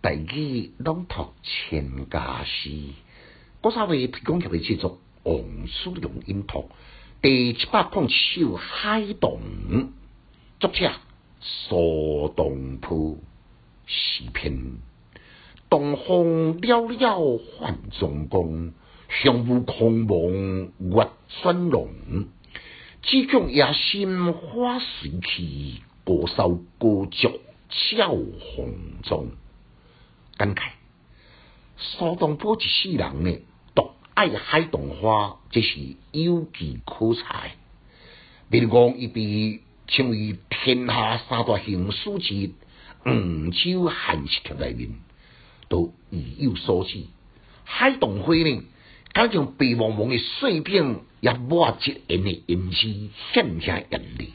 大义朗读千家诗，郭三位提供给的制作王叔良音图第七百零七首《海洞》，作者苏东坡诗篇。东风了了换中宫，香雾空蒙月霜浓。只讲野心花随去，歌骚歌竹笑红中。感慨，苏东坡一世人呢，独爱海棠花，这是有迹可采。比如讲，伊被称为天下三大行书之一，五洲寒食帖内面都意有所指。海棠花呢，加上白茫茫的碎片，也抹一言的言辞，显下艳丽。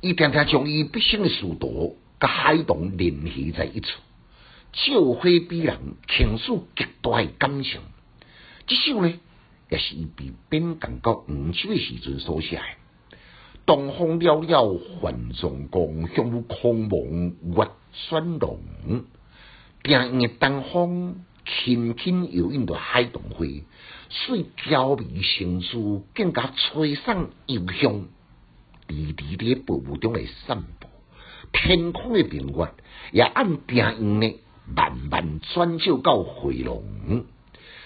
伊常常将伊毕生的仕途，甲海棠联系在一处。照花比人，倾诉极大的感情。这首呢，也是伊被边疆到五洲的时阵所写。东风了了换中光，香雾空蒙月霜浓。定的东风轻轻摇曳着海棠花，水娇媚生姿，更加吹散幽香。滴滴在薄雾中来散步，天空的明月也按定影呢。慢慢转照到回龙，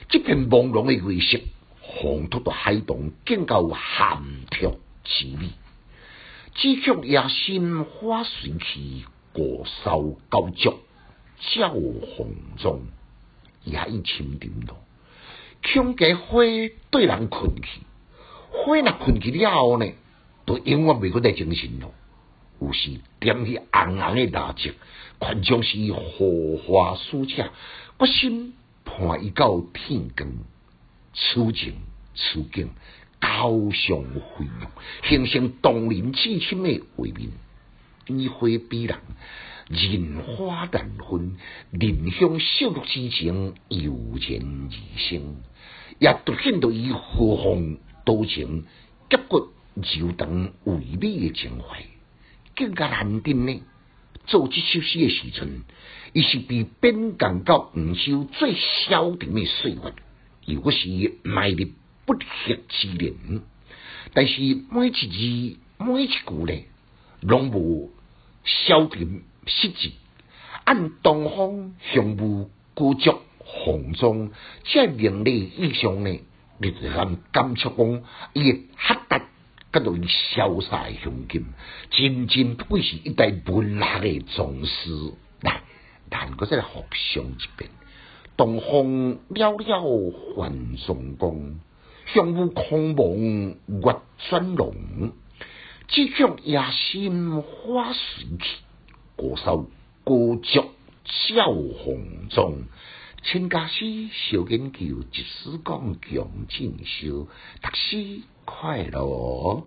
这片朦胧的月色，烘托到海棠更加含蓄滋味。只向野心花随去，过骚高竹照红中，也已沉沉咯。恐家花对人困去，花若困去了后呢，都永远袂搁再精神咯。有时点起红红的蜡烛，全将是荷花书写，决心盼伊到天光。此情此景，高尚飞扬，形成动人至深的画面。烟花比人，人花难分，人香少女之情油然而生，也凸显到伊何方多情、结骨柔肠唯美的情怀。更加难定呢。做这首诗的时阵，伊是比边疆到五洲最消沉的岁月，如果是埋入不歇之年。但是每一字每一句呢，拢无消沉失志。按东方香雾古竹红中，这明丽意象呢，令人感触讲伊黑达。跟到伊潇洒胸襟，真真不愧是一代文学的宗师。来，但个再来复诵一遍：东风了了换松光，香雾空蒙月转浓。只向野心花随去，歌手歌竹笑红中。亲家师小研究，一时讲强进修，读书快乐。